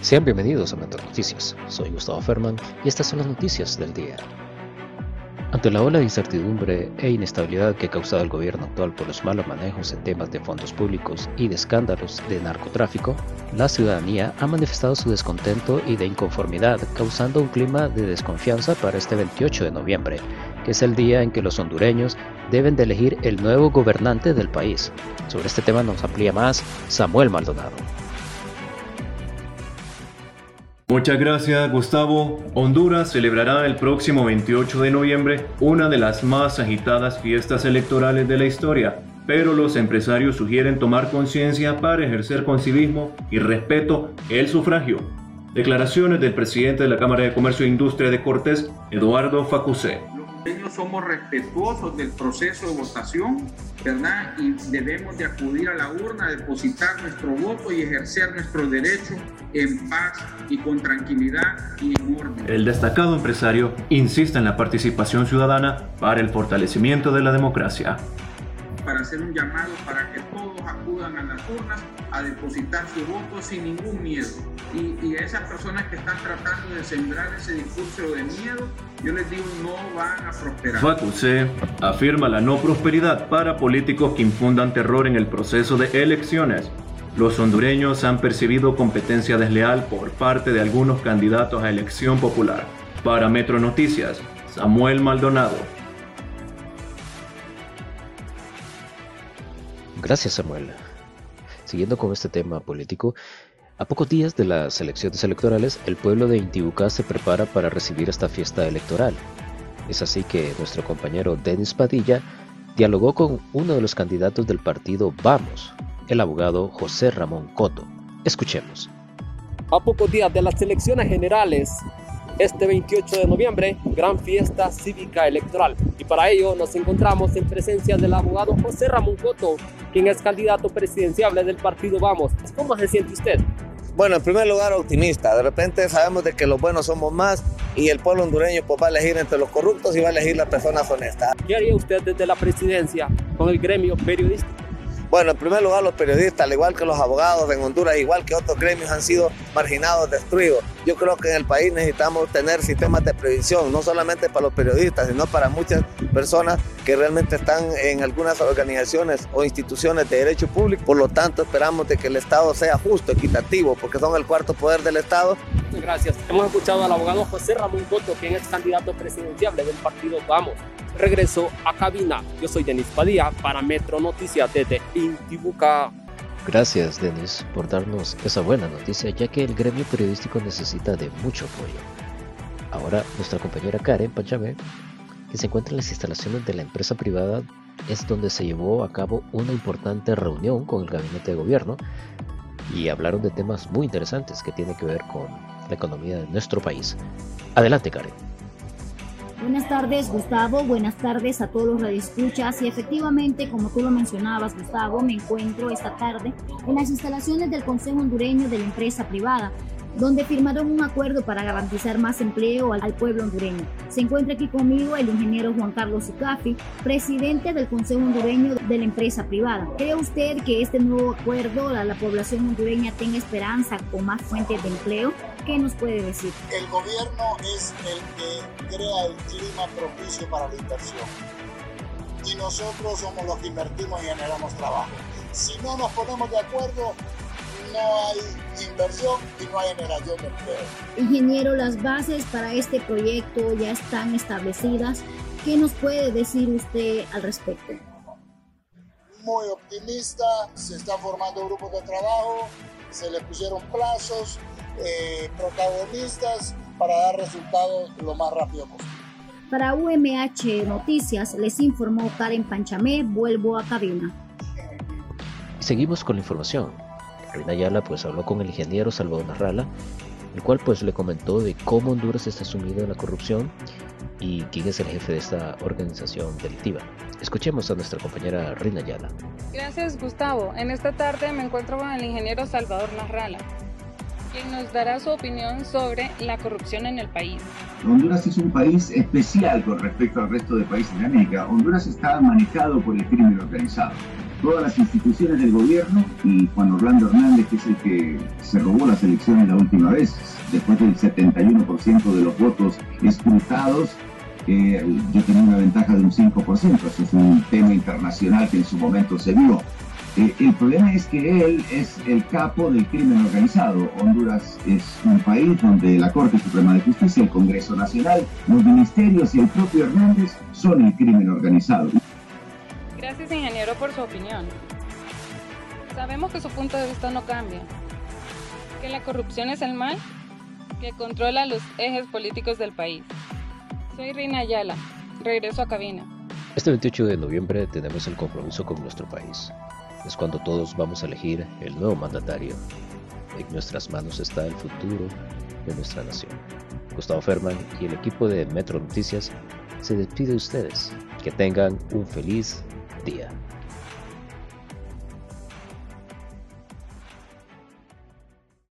Sean bienvenidos a Metro Noticias. Soy Gustavo Ferman y estas son las noticias del día. Ante la ola de incertidumbre e inestabilidad que ha causado el gobierno actual por los malos manejos en temas de fondos públicos y de escándalos de narcotráfico, la ciudadanía ha manifestado su descontento y de inconformidad, causando un clima de desconfianza para este 28 de noviembre, que es el día en que los hondureños deben de elegir el nuevo gobernante del país. Sobre este tema nos amplía más Samuel Maldonado. Muchas gracias Gustavo. Honduras celebrará el próximo 28 de noviembre una de las más agitadas fiestas electorales de la historia, pero los empresarios sugieren tomar conciencia para ejercer con civismo y respeto el sufragio. Declaraciones del presidente de la Cámara de Comercio e Industria de Cortés, Eduardo Facusé somos respetuosos del proceso de votación, ¿verdad? Y debemos de acudir a la urna, depositar nuestro voto y ejercer nuestro derecho en paz y con tranquilidad y en orden. El destacado empresario insiste en la participación ciudadana para el fortalecimiento de la democracia para hacer un llamado para que todos acudan a las urnas a depositar su voto sin ningún miedo. Y, a esas personas que están tratando de sembrar ese discurso de miedo, yo les digo, no van a prosperar. Facuse afirma la no prosperidad para políticos que infundan terror en el proceso de elecciones. Los hondureños han percibido competencia desleal por parte de algunos candidatos a elección popular. Para Metro Noticias, Samuel Maldonado. Gracias, Samuel. Siguiendo con este tema político, a pocos días de las elecciones electorales, el pueblo de Intibucá se prepara para recibir esta fiesta electoral. Es así que nuestro compañero Denis Padilla dialogó con uno de los candidatos del partido Vamos, el abogado José Ramón Coto. Escuchemos. A pocos días de las elecciones generales, este 28 de noviembre, gran fiesta cívica electoral. Y para ello nos encontramos en presencia del abogado José Ramón Coto, quien es candidato presidencial del partido Vamos. ¿Cómo se siente usted? Bueno, en primer lugar, optimista. De repente sabemos de que los buenos somos más y el pueblo hondureño pues, va a elegir entre los corruptos y va a elegir las personas honestas. ¿Qué haría usted desde la presidencia con el gremio periodístico? Bueno, en primer lugar, los periodistas, al igual que los abogados en Honduras, igual que otros gremios, han sido marginados, destruidos. Yo creo que en el país necesitamos tener sistemas de prevención, no solamente para los periodistas, sino para muchas personas que realmente están en algunas organizaciones o instituciones de derecho público. Por lo tanto, esperamos de que el Estado sea justo, equitativo, porque son el cuarto poder del Estado. Gracias. Hemos escuchado al abogado José Ramón Coto, quien es candidato presidencial del partido Vamos regreso a cabina. Yo soy Denis Padilla para Metro Noticias desde Intibucá. Gracias, Denis, por darnos esa buena noticia, ya que el gremio periodístico necesita de mucho apoyo. Ahora, nuestra compañera Karen Pachamé, que se encuentra en las instalaciones de la empresa privada, es donde se llevó a cabo una importante reunión con el gabinete de gobierno y hablaron de temas muy interesantes que tienen que ver con la economía de nuestro país. Adelante, Karen. Buenas tardes, Gustavo. Buenas tardes a todos los radioescuchas. Y efectivamente, como tú lo mencionabas, Gustavo, me encuentro esta tarde en las instalaciones del Consejo Hondureño de la Empresa Privada, donde firmaron un acuerdo para garantizar más empleo al, pueblo hondureño. Se encuentra aquí conmigo el ingeniero Juan Carlos Ucafi, presidente del Consejo Hondureño de la empresa privada. ¿Cree usted que este nuevo acuerdo a la población hondureña tenga esperanza con más fuentes de empleo? ¿Qué nos puede decir? El gobierno es el que crea el clima propicio para la inversión. Y nosotros somos los que invertimos y generamos trabajo. Si no nos ponemos de acuerdo, no hay inversión y no hay generación de empleo. Ingeniero, las bases para este proyecto ya están establecidas. ¿Qué nos puede decir usted al respecto? Muy optimista, se están formando grupos de trabajo, se le pusieron plazos, eh, protagonistas para dar resultados lo más rápido posible. Para UMH Noticias les informó Karen Panchamé, vuelvo a cabina. Seguimos con la información. Reina Ayala pues habló con el ingeniero Salvador Narrala, el cual pues le comentó de cómo Honduras está sumido en la corrupción y quién es el jefe de esta organización delictiva. Escuchemos a nuestra compañera Reina Ayala. Gracias Gustavo. En esta tarde me encuentro con el ingeniero Salvador Narrala, quien nos dará su opinión sobre la corrupción en el país. Honduras es un país especial con respecto al resto de países de América. Honduras está manejado por el crimen organizado todas las instituciones del gobierno y Juan Orlando Hernández, que es el que se robó las elecciones la última vez, después del 71% de los votos escrutados, yo tenía una ventaja de un 5%, eso es un tema internacional que en su momento se vio. Eh, el problema es que él es el capo del crimen organizado. Honduras es un país donde la Corte Suprema de Justicia, el Congreso Nacional, los ministerios y el propio Hernández son el crimen organizado. Gracias, ingeniero, por su opinión. Sabemos que su punto de vista no cambia, que la corrupción es el mal que controla los ejes políticos del país. Soy Rina Ayala, regreso a cabina. Este 28 de noviembre tenemos el compromiso con nuestro país. Es cuando todos vamos a elegir el nuevo mandatario. En nuestras manos está el futuro de nuestra nación. Gustavo Ferman y el equipo de Metro Noticias se despide de ustedes. Que tengan un feliz día.